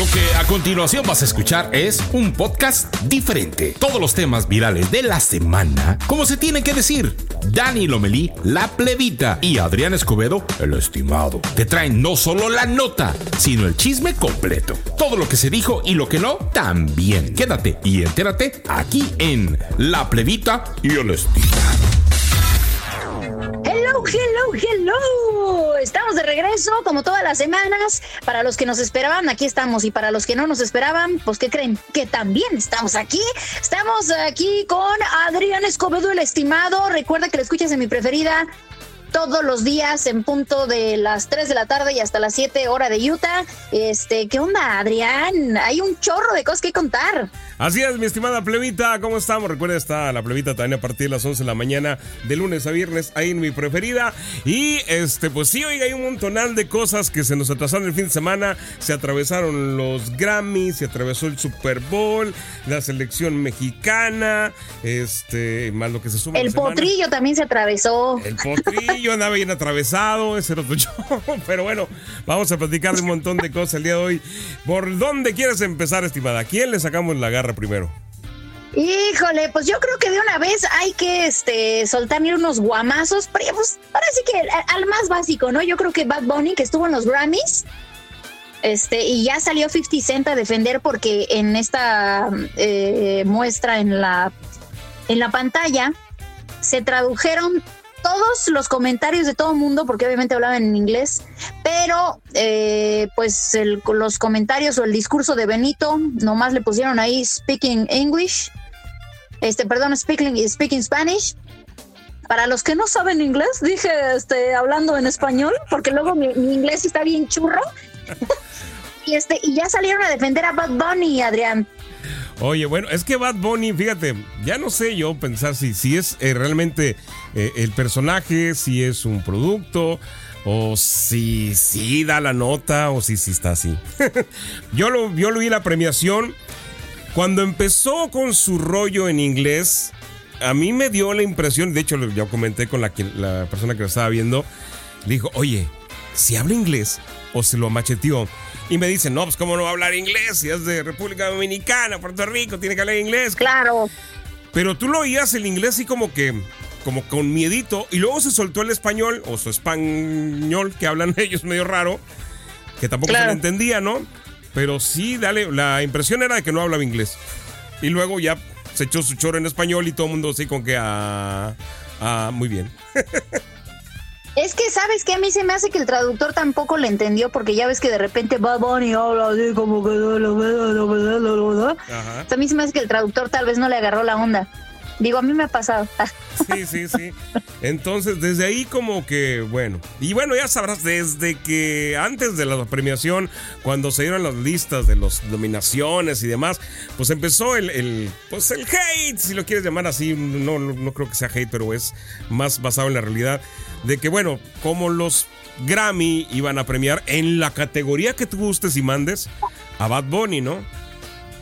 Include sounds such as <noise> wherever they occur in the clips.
Lo que a continuación vas a escuchar es un podcast diferente. Todos los temas virales de la semana, como se tiene que decir. Dani Lomelí, la plebita, y Adrián Escobedo, el estimado, te traen no solo la nota, sino el chisme completo. Todo lo que se dijo y lo que no, también. Quédate y entérate aquí en La plebita y el estimado. Hello, hello. Estamos de regreso como todas las semanas. Para los que nos esperaban, aquí estamos. Y para los que no nos esperaban, pues ¿qué creen? Que también estamos aquí. Estamos aquí con Adrián Escobedo, el estimado. Recuerda que lo escuchas en mi preferida todos los días en punto de las 3 de la tarde y hasta las 7 hora de Utah. Este, ¿qué onda, Adrián? Hay un chorro de cosas que contar. Así es, mi estimada plebita, ¿cómo estamos? Recuerda, está la plebita también a partir de las 11 de la mañana, de lunes a viernes, ahí en mi preferida. Y este, pues sí, oiga, hay un montonal de cosas que se nos atrasaron el fin de semana. Se atravesaron los Grammys, se atravesó el Super Bowl, la selección mexicana, este, más lo que se suma. El potrillo también se atravesó. El potrillo andaba bien atravesado, ese era otro yo. <laughs> Pero bueno, vamos a platicar de un montón de cosas el día de hoy. ¿Por dónde quieres empezar, estimada? ¿A quién le sacamos la garra? Primero? Híjole, pues yo creo que de una vez hay que este soltar unos guamazos, pues ahora sí que al, más básico, ¿no? Yo creo que Bad Bunny, que estuvo en los Grammys, este, y ya salió 50 Cent a defender porque en esta eh, muestra en la, en la pantalla se tradujeron todos los comentarios de todo el mundo, porque obviamente hablaban en inglés, pero eh, pues los comentarios o el discurso de Benito, nomás le pusieron ahí speaking English, este, perdón, speaking, speaking Spanish. Para los que no saben inglés, dije este, hablando en español, porque luego mi, inglés está bien churro. <laughs> y, este, y ya salieron a defender a Bad Bunny, Adrián. Oye, bueno, es que Bad Bunny, fíjate, ya no sé yo pensar si, si es eh, realmente eh, el personaje, si es un producto, o si, si da la nota, o si, si está así. <laughs> yo, lo, yo lo vi la premiación. Cuando empezó con su rollo en inglés, a mí me dio la impresión, de hecho, ya comenté con la, la persona que lo estaba viendo, le dijo, oye, si habla inglés, o se lo macheteó y me dicen, no, pues cómo no va a hablar inglés, si es de República Dominicana, Puerto Rico, tiene que hablar inglés. Claro. Pero tú lo oías el inglés así como que, como con miedito, y luego se soltó el español, o su español, que hablan <laughs> ellos medio raro, que tampoco se le entendía, ¿no? Pero sí, dale, la impresión era de que no hablaba inglés. Y luego ya se echó su choro en español y todo el mundo así con que, ah, ah muy bien. <laughs> Es que, ¿sabes que A mí se me hace que el traductor tampoco le entendió, porque ya ves que de repente Bad Bunny habla así como que... a mí se me hace que el traductor tal vez no le agarró la onda. Digo, a mí me ha pasado. Sí, sí, sí. Entonces, desde ahí como que, bueno. Y bueno, ya sabrás, desde que antes de la premiación, cuando se dieron las listas de las nominaciones y demás, pues empezó el, el, pues el hate, si lo quieres llamar así. No, no creo que sea hate, pero es más basado en la realidad. De que, bueno, como los Grammy iban a premiar en la categoría que tú gustes y mandes a Bad Bunny, ¿no?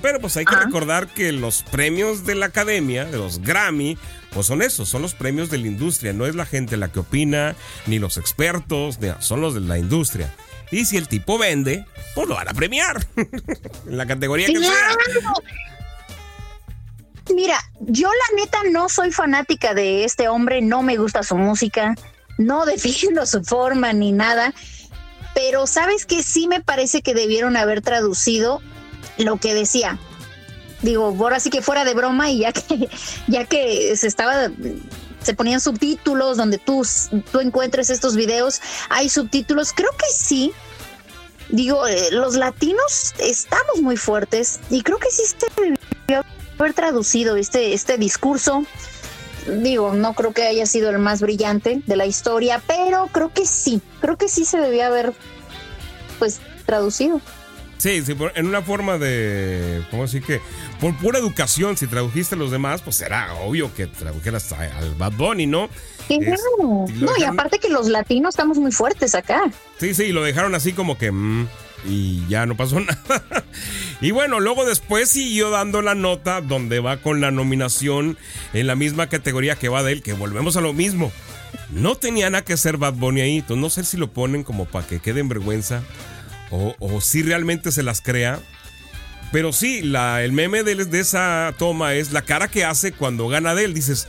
Pero pues hay que recordar que los premios de la academia, de los Grammy, pues son esos, son los premios de la industria. No es la gente la que opina, ni los expertos, son los de la industria. Y si el tipo vende, pues lo van a premiar. <laughs> en la categoría que sea. Mira, yo la neta no soy fanática de este hombre, no me gusta su música, no <laughs> defiendo su forma ni nada, pero sabes que sí me parece que debieron haber traducido lo que decía. Digo, ahora sí que fuera de broma y ya que, <laughs> ya que se estaba se ponían subtítulos donde tú, tú encuentres estos videos, hay subtítulos, creo que sí. Digo, eh, los latinos estamos muy fuertes y creo que sí se debió haber traducido este, este discurso. Digo, no creo que haya sido el más brillante de la historia, pero creo que sí, creo que sí se debía haber pues traducido. Sí, sí, en una forma de. ¿Cómo decir que? Por pura educación, si tradujiste a los demás, pues será obvio que tradujeras al Bad Bunny, ¿no? no, y aparte que los latinos estamos muy fuertes acá. Sí, sí, y lo dejaron así como que. Mm, y ya no pasó <laughs> nada. y bueno, luego después siguió dando la nota donde va con la nominación en la misma categoría que va de él, que volvemos a lo mismo. No tenía nada que ser Bad Bunny ahí, entonces no sé si lo ponen como para que quede en vergüenza o, o si realmente se las crea. Pero sí, la, el meme de, de, esa toma es la cara que hace cuando gana de él. Dices,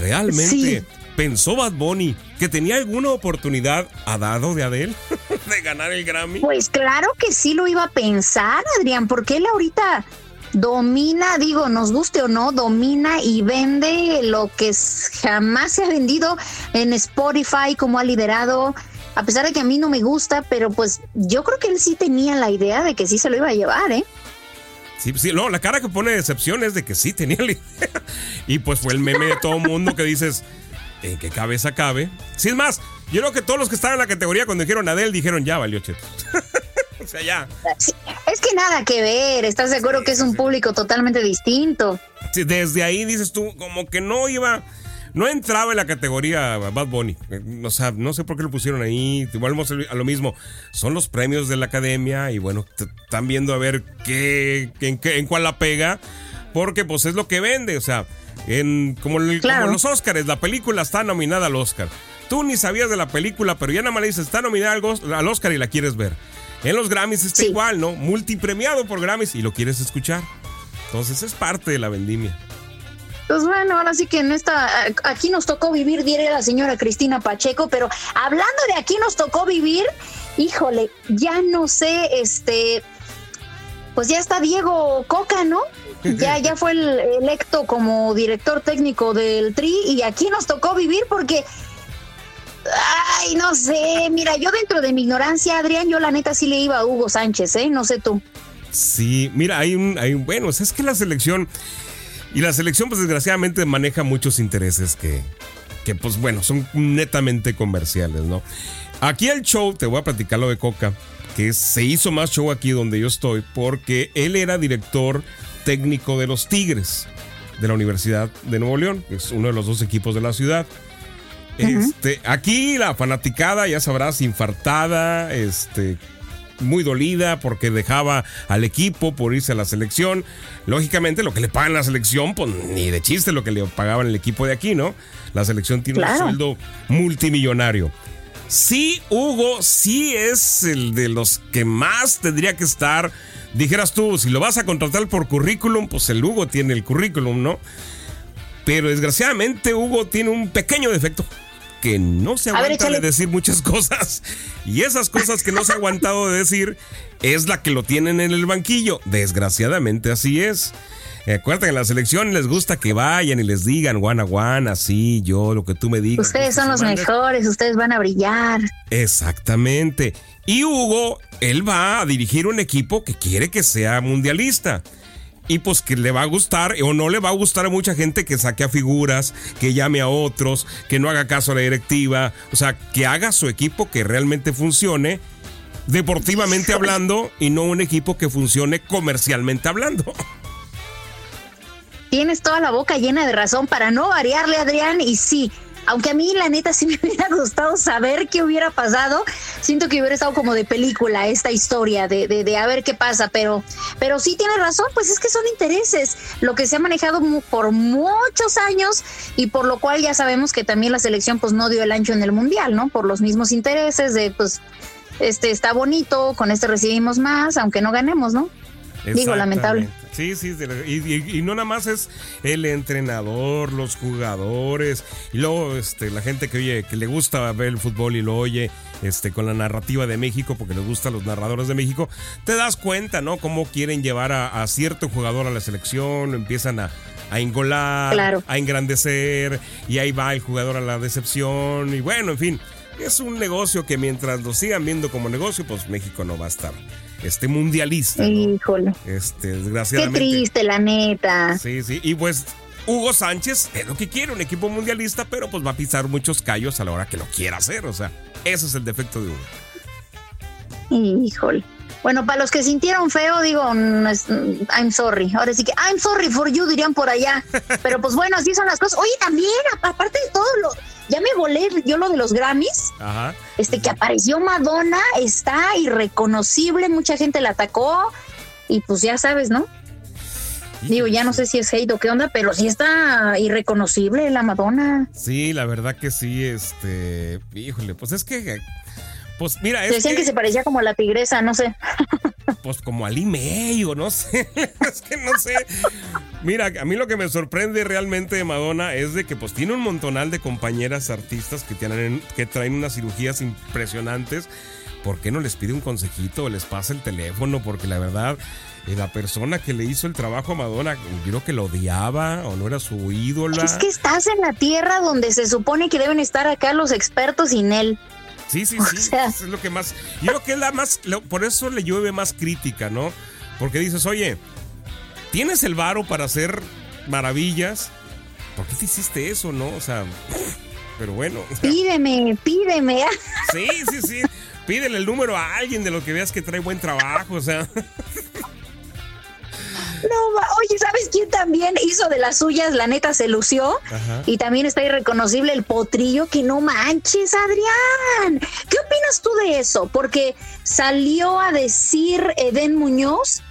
realmente sí. pensó Bad Bunny que tenía alguna oportunidad a dado de Adele <laughs> de ganar el Grammy. Pues claro que sí lo iba a pensar, Adrián, porque él ahorita domina, digo, nos guste o no, domina y vende lo que jamás se ha vendido en Spotify, como ha liderado a pesar de que a mí no me gusta, pero pues yo creo que él sí tenía la idea de que sí se lo iba a llevar, ¿eh? Sí, sí, no, la cara que pone de decepción es de que sí tenía la idea. <laughs> Y pues fue el meme de todo mundo que dices, ¿en qué cabeza cabe? Sí, es más, yo creo que todos los que estaban en la categoría cuando dijeron Adele dijeron, ya valió cheto. <laughs> o sea, ya. Sí, es que nada que ver, ¿estás seguro sí, que es un público totalmente distinto? Sí, desde ahí dices tú, como que no iba no entraba en la categoría Bad Bunny. O sea, no sé por qué lo pusieron ahí. Volvemos a lo mismo. Son los premios de la academia y bueno, están viendo a ver qué, en, qué, en cuál la pega. Porque pues es lo que vende. O sea, en, como, el, claro. como los Oscars, la película está nominada al Oscar. Tú ni sabías de la película, pero ya nada más le dices, está nominada al Oscar y la quieres ver. En los Grammys está sí. igual, ¿no? Multipremiado por Grammys y lo quieres escuchar. Entonces es parte de la vendimia. Pues bueno, ahora sí que en esta, aquí nos tocó vivir, diré la señora Cristina Pacheco, pero hablando de aquí nos tocó vivir, híjole, ya no sé, este, pues ya está Diego Coca, ¿no? Ya, ya fue el electo como director técnico del TRI y aquí nos tocó vivir porque, ay, no sé, mira, yo dentro de mi ignorancia, Adrián, yo la neta sí le iba a Hugo Sánchez, ¿eh? No sé tú. Sí, mira, hay un, hay un bueno, es que la selección y la selección, pues desgraciadamente maneja muchos intereses que, que pues bueno, son netamente comerciales, ¿no? Aquí el show, te voy a platicar lo de Coca, que se hizo más show aquí donde yo estoy, porque él era director técnico de los Tigres de la Universidad de Nuevo León, que es uno de los dos equipos de la ciudad. Uh -huh. Este, aquí la fanaticada, ya sabrás, infartada, este, muy dolida porque dejaba al equipo por irse a la selección. Lógicamente, lo que le pagan la selección, pues ni de chiste lo que le pagaban el equipo de aquí, ¿no? La selección tiene claro. un sueldo multimillonario. Sí, Hugo, sí es el de los que más tendría que estar. Dijeras tú, si lo vas a contratar por currículum, pues el Hugo tiene el currículum, ¿no? Pero desgraciadamente Hugo tiene un pequeño defecto que no se aguanta ver, de decir muchas cosas. Y esas cosas que no se ha aguantado de decir es la que lo tienen en el banquillo. Desgraciadamente así es. Eh, acuérdate que en la selección les gusta que vayan y les digan one a one, así, yo, lo que tú me digas. Ustedes son los mejores, ustedes van a brillar. Exactamente. Y Hugo, él va a dirigir un equipo que quiere que sea mundialista y pues que le va a gustar o no le va a gustar a mucha gente que saque a figuras, que llame a otros, que no haga caso a la directiva, o sea, que haga su equipo que realmente funcione deportivamente hablando y no un equipo que funcione comercialmente hablando. Tienes toda la boca llena de razón para no variarle, Adrián, y sí, aunque a mí la neta sí me hubiera gustado saber qué hubiera pasado, siento que hubiera estado como de película esta historia de, de, de, a ver qué pasa, pero, pero sí tiene razón, pues es que son intereses, lo que se ha manejado por muchos años y por lo cual ya sabemos que también la selección pues no dio el ancho en el mundial, ¿no? Por los mismos intereses de pues este está bonito, con este recibimos más, aunque no ganemos, ¿no? Digo, lamentable. Sí, sí, y, y, y, no nada más es el entrenador, los jugadores, y luego este, la gente que oye, que le gusta ver el fútbol y lo oye este, con la narrativa de México, porque les gustan los narradores de México, te das cuenta, ¿no? Cómo quieren llevar a, a cierto jugador a la selección, empiezan a, a engolar, claro. a engrandecer, y ahí va el jugador a la decepción, y bueno, en fin, es un negocio que mientras lo sigan viendo como negocio, pues México no va a estar este mundialista. ¿no? Híjole. Este, desgraciadamente. Qué triste, la neta. Sí, sí. Y pues Hugo Sánchez es lo que quiere, un equipo mundialista, pero pues va a pisar muchos callos a la hora que lo quiera hacer. O sea, ese es el defecto de Hugo. Híjole. Bueno, para los que sintieron feo, digo, I'm sorry. Ahora sí que I'm sorry for you, dirían por allá. <laughs> Pero pues bueno, así son las cosas. Oye, también, aparte de todo lo ya me volé yo lo de los Grammys. Ajá. Este que apareció Madonna, está irreconocible, mucha gente la atacó y pues ya sabes, ¿no? Digo, ya no sé si es hate o qué onda, pero sí está irreconocible la Madonna. Sí, la verdad que sí, este, híjole, pues es que Pues mira, es Decían que... se parecía como a la tigresa, no sé. <laughs> Pues como al o no sé. <laughs> es que no sé. Mira, a mí lo que me sorprende realmente de Madonna es de que pues tiene un montonal de compañeras artistas que, tienen, que traen unas cirugías impresionantes. ¿Por qué no les pide un consejito o les pasa el teléfono? Porque la verdad, eh, la persona que le hizo el trabajo a Madonna, yo creo que lo odiaba o no era su ídola. Es que estás en la tierra donde se supone que deben estar acá los expertos sin él. Sí, sí, <laughs> sí. es lo que más. Yo creo que es la más. Por eso le llueve más crítica, ¿no? Porque dices, oye, tienes el varo para hacer maravillas. ¿Por qué te hiciste eso, no? O sea, pero bueno. Pídeme, pídeme. <laughs> Sí, sí, sí. Pídele el número a alguien de lo que veas que trae buen trabajo, o sea. <laughs> No, oye, ¿sabes quién también hizo de las suyas? La neta se lució. Y también está irreconocible el potrillo, que no manches, Adrián. ¿Qué opinas tú de eso? Porque salió a decir Eden Muñoz.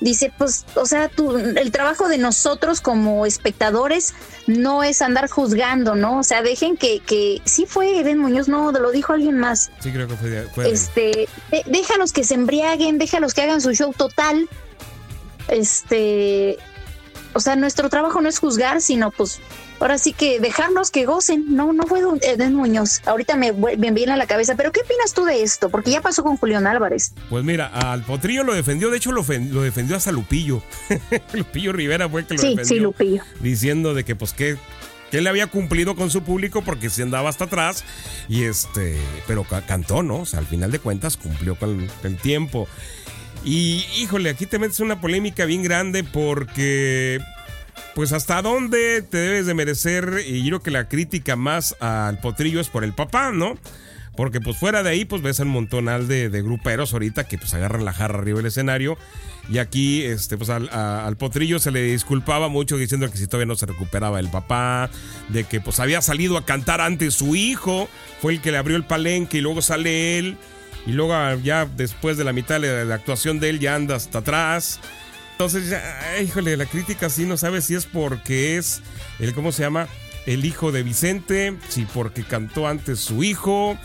Dice, pues, o sea, el trabajo de nosotros como espectadores no es andar juzgando, ¿no? O sea, dejen que, que sí fue Eden Muñoz, no, lo dijo alguien más. Sí, creo que fue. fue este, déjalos que se embriaguen, déjalos que hagan su show total este, o sea, nuestro trabajo no es juzgar, sino pues ahora sí que dejarnos que gocen. No, no fue Eden Muñoz. Ahorita me, me viene a la cabeza. Pero ¿qué opinas tú de esto? Porque ya pasó con Julián Álvarez. Pues mira, al Potrillo lo defendió. De hecho, lo, lo defendió hasta Lupillo. <laughs> Lupillo Rivera fue el que lo defendió. Sí, Lupillo. Diciendo de que, pues, que, que él había cumplido con su público porque se andaba hasta atrás. Y este, pero cantó, ¿no? O sea, al final de cuentas cumplió con el tiempo. Y híjole, aquí te metes una polémica bien grande porque pues hasta dónde te debes de merecer y yo creo que la crítica más al potrillo es por el papá, ¿no? Porque pues fuera de ahí pues ves un montonal de, de gruperos ahorita que pues agarran la jarra arriba del escenario. Y aquí este pues al, al, potrillo se le disculpaba mucho diciendo que si todavía no se recuperaba el papá, de que pues había salido a cantar antes su hijo, fue el que le abrió el palenque y luego sale él y luego ya después de la mitad de la actuación de él ya anda hasta atrás. Entonces, ya, híjole, la crítica sí no sabe si es porque es el, ¿cómo se llama? El hijo de Vicente, si porque cantó antes su hijo.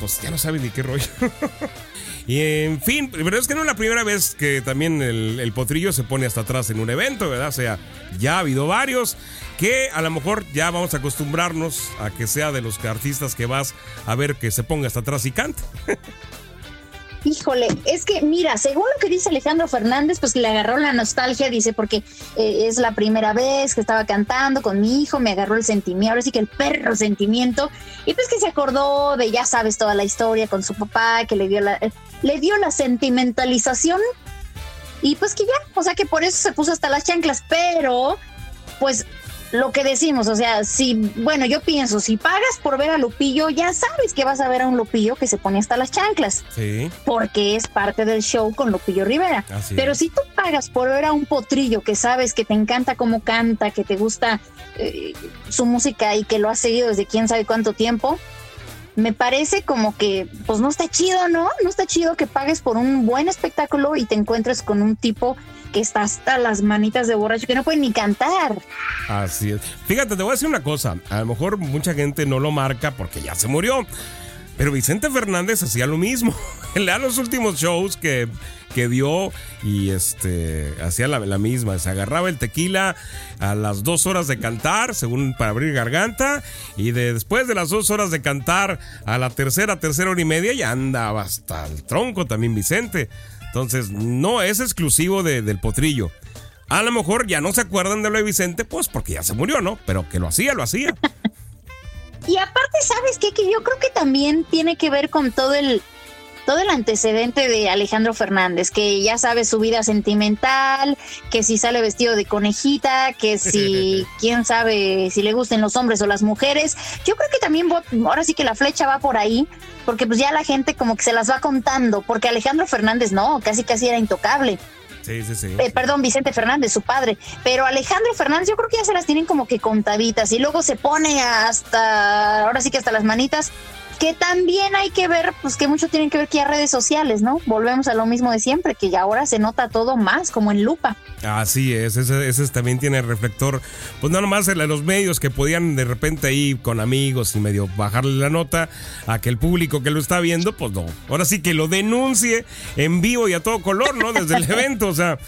Pues ya no sabe ni qué rollo. <laughs> y en fin, pero es que no es la primera vez que también el, el potrillo se pone hasta atrás en un evento, ¿verdad? O sea, ya ha habido varios que a lo mejor ya vamos a acostumbrarnos a que sea de los artistas que vas a ver que se ponga hasta atrás y cante. <laughs> Híjole, es que mira, según lo que dice Alejandro Fernández, pues le agarró la nostalgia, dice, porque eh, es la primera vez que estaba cantando con mi hijo, me agarró el sentimiento, ahora sí que el perro sentimiento, y pues que se acordó de, ya sabes, toda la historia con su papá, que le dio la, le dio la sentimentalización, y pues que ya, o sea que por eso se puso hasta las chanclas, pero pues lo que decimos, o sea, si, bueno, yo pienso, si pagas por ver a Lupillo, ya sabes que vas a ver a un Lupillo que se pone hasta las chanclas. Sí. Porque es parte del show con Lupillo Rivera. Pero si tú pagas por ver a un potrillo que sabes que te encanta cómo canta, que te gusta eh, su música y que lo has seguido desde quién sabe cuánto tiempo, me parece como que, pues no está chido, ¿no? No está chido que pagues por un buen espectáculo y te encuentres con un tipo que está hasta las manitas de borracho, que no puede ni cantar. Así es. Fíjate, te voy a decir una cosa. A lo mejor mucha gente no lo marca porque ya se murió. Pero Vicente Fernández hacía lo mismo. <laughs> Le los últimos shows que, que dio y este hacía la, la, misma. Se agarraba el tequila a las dos horas de cantar, según para abrir garganta. Y después de las dos horas de cantar a la tercera, tercera hora y media, ya andaba hasta el tronco también Vicente. Entonces, no es exclusivo del potrillo. A lo mejor ya no se acuerdan de lo de Vicente, pues porque ya se murió, ¿no? Pero que lo hacía, lo hacía. <laughs> y aparte, ¿sabes qué? Que yo creo que también tiene que ver con todo el, todo el antecedente de Alejandro Fernández, que ya sabe su vida sentimental, que si sale vestido de conejita, que si <laughs> quién sabe si le gusten los hombres o las mujeres. Yo creo que también ahora sí que la flecha va por ahí, porque pues ya la gente como que se las va contando, porque Alejandro Fernández no, casi casi era intocable. Sí, sí, sí. Eh, perdón, Vicente Fernández, su padre. Pero Alejandro Fernández, yo creo que ya se las tienen como que contaditas y luego se pone hasta, ahora sí que hasta las manitas que también hay que ver, pues que mucho tienen que ver que hay redes sociales, ¿no? Volvemos a lo mismo de siempre, que ya ahora se nota todo más, como en lupa. Así es, ese, ese también tiene reflector, pues no nomás en los medios que podían de repente ahí con amigos y medio bajarle la nota a que el público que lo está viendo, pues no. Ahora sí que lo denuncie en vivo y a todo color, ¿no? Desde el <laughs> evento, o sea,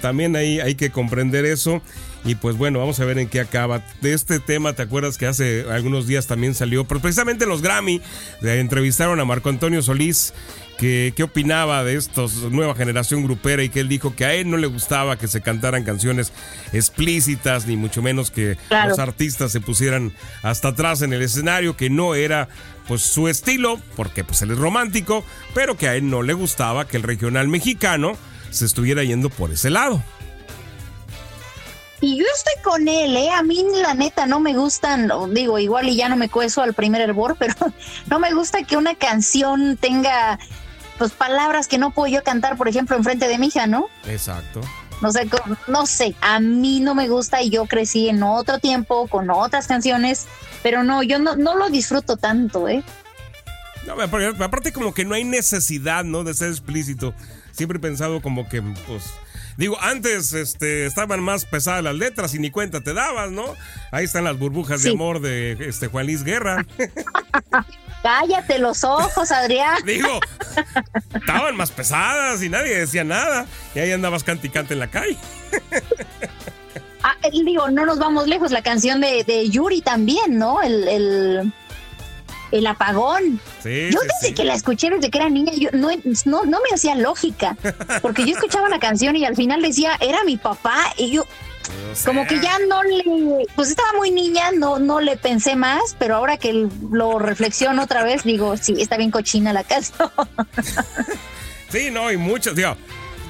también ahí hay que comprender eso. Y pues bueno, vamos a ver en qué acaba. De este tema, ¿te acuerdas que hace algunos días también salió? Pero precisamente los Grammy entrevistaron a Marco Antonio Solís. Que, qué opinaba de estos nueva generación grupera y que él dijo que a él no le gustaba que se cantaran canciones explícitas ni mucho menos que los artistas se pusieran hasta atrás en el escenario que no era pues su estilo porque pues él es romántico pero que a él no le gustaba que el regional mexicano se estuviera yendo por ese lado. Y yo estoy con él, ¿eh? A mí, la neta, no me gustan, digo, igual y ya no me cueso al primer hervor, <laughs> pero no me gusta que una canción tenga, pues, palabras que no puedo yo cantar, por ejemplo, enfrente de mi hija, ¿no? Exacto. No sé, no sé, a mí no me gusta y yo crecí en otro tiempo con otras canciones, pero no, yo no, no lo disfruto tanto, ¿eh? No, aparte como que no hay necesidad, ¿no? De ser explícito. Siempre he pensado como que, pues Digo, antes este, estaban más pesadas las letras y ni cuenta te dabas, ¿no? Ahí están las burbujas de amor de este Juan Luis Guerra. <laughs> Cállate los ojos, Adrián. <laughs> Digo, estaban más pesadas y nadie decía nada. Y ahí andabas canticante en la calle. Ah, digo, no nos vamos lejos, la canción de, Yuri también, ¿no? el, el apagón. yo desde que la escuché, desde que era niña, yo no, no, me hacía lógica, porque yo escuchaba la canción y al final decía, era mi papá, y yo, como que ya no le, pues estaba muy niña, no, no le pensé más, pero ahora que lo reflexiono otra vez, digo, sí, está bien cochina la <laughs> canción. sí, no, y muchos, digo,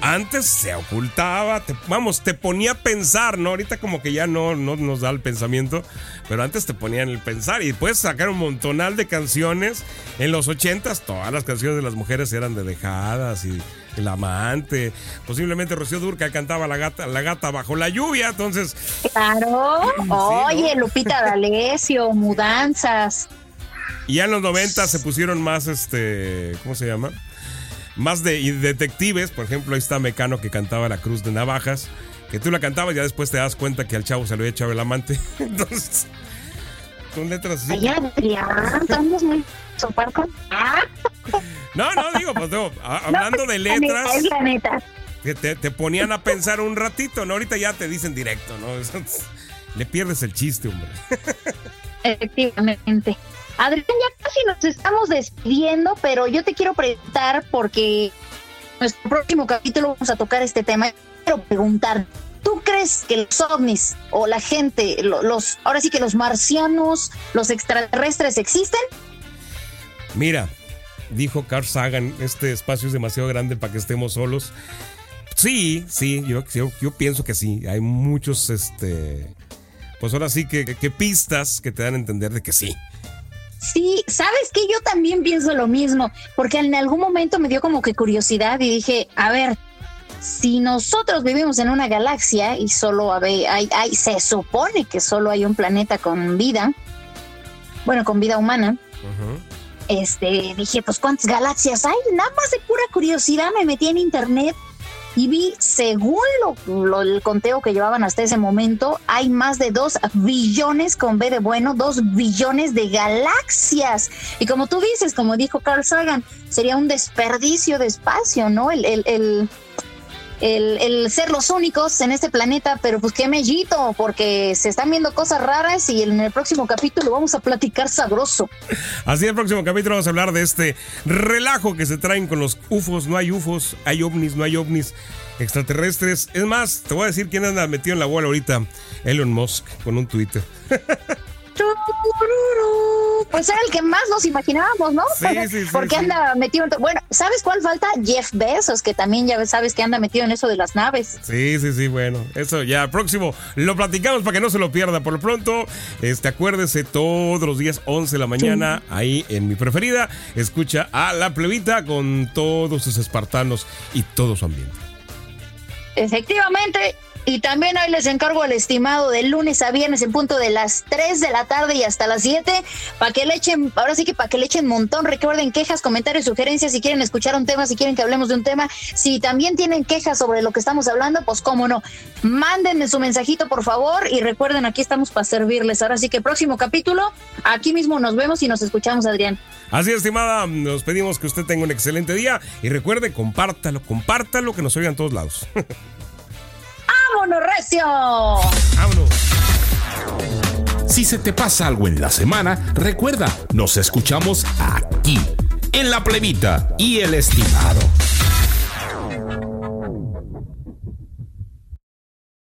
antes se ocultaba, vamos, te ponía a pensar, ¿no? Ahorita como que ya no, no nos da el pensamiento, pero antes te ponían el pensar y puedes sacar un montonal de canciones. En los ochentas todas las canciones de las mujeres eran de dejadas y el amante. Posiblemente Rocío Durca cantaba la gata, la gata bajo la lluvia, entonces. Claro. Oye, Lupita D'Alessio, mudanzas. Y ya en los 90 se pusieron más, este, ¿cómo se llama? Más de detectives, por ejemplo, ahí está Mecano que cantaba La Cruz de Navajas, que tú la cantabas y ya después te das cuenta que al chavo se lo había echado el amante. <laughs> Entonces, con letras así. muy No, no, digo, pues hablando de letras. Es la neta. Que te, te, ponían a pensar un ratito, ¿no? Ahorita ya te dicen directo, ¿no? <laughs> Le pierdes el chiste, hombre. Efectivamente. Adrián, ya casi nos estamos despidiendo, pero yo te quiero preguntar porque en nuestro próximo capítulo vamos a tocar este tema. Quiero preguntar, ¿tú crees que los ovnis o la gente, los, ahora sí que los marcianos, los extraterrestres existen? Mira, dijo Carl Sagan, este espacio es demasiado grande para que estemos solos. Sí, sí, yo, pienso que sí. Hay muchos, este, pues ahora sí que pistas que te dan a entender de que sí. Sí, sabes que yo también pienso lo mismo, porque en algún momento me dio como que curiosidad y dije, a ver, si nosotros vivimos en una galaxia y solo hay, hay, se supone que solo hay un planeta con vida, bueno, con vida humana, este, dije, pues ¿cuántas galaxias hay? Nada más de pura curiosidad me metí en internet y vi, según lo, el conteo que llevaban hasta ese momento, hay más de dos billones con B de bueno, dos billones de galaxias. Y como tú dices, como dijo Carl Sagan, sería un desperdicio de espacio, ¿no? el, el el, ser los únicos en este planeta, pero pues qué mellito, porque se están viendo cosas raras y en el próximo capítulo vamos a platicar sabroso. Así, el próximo capítulo vamos a hablar de este relajo que se traen con los UFOs, no hay UFOs, hay ovnis, no hay ovnis extraterrestres. Es más, te voy a decir quién anda metido en la bola ahorita, Elon Musk, con un Twitter. Pues era el que más nos imaginábamos, ¿no? Sí, sí, sí. Porque anda metido en... Bueno, ¿sabes cuál falta? Jeff Bezos, que también ya sabes que anda metido en eso de las naves. Sí, sí, sí, bueno. Eso ya próximo lo platicamos para que no se lo pierda. Por lo pronto, este, acuérdese todos los días 11 de la mañana, ahí en mi preferida, escucha a La Plebita con todos sus espartanos y todo su ambiente. Efectivamente, Y también ahí les encargo al estimado de lunes a viernes en punto de las 3 de la tarde y hasta las 7 para que le echen, ahora sí que para que le echen montón. Recuerden quejas, comentarios, sugerencias si quieren escuchar un tema, si quieren que hablemos de un tema. Si también tienen quejas sobre lo que estamos hablando, pues cómo no. Mándenme su mensajito por favor y recuerden aquí estamos para servirles. Ahora sí que próximo capítulo, aquí mismo nos vemos y nos escuchamos Adrián. Así, estimada, nos pedimos que usted tenga un excelente día y recuerde, compártalo, compártalo, que nos oigan todos lados. <laughs> ¡Vámonos, Recio! Si se te pasa algo en la semana, recuerda, nos escuchamos aquí, en La Plebita y El Estimado.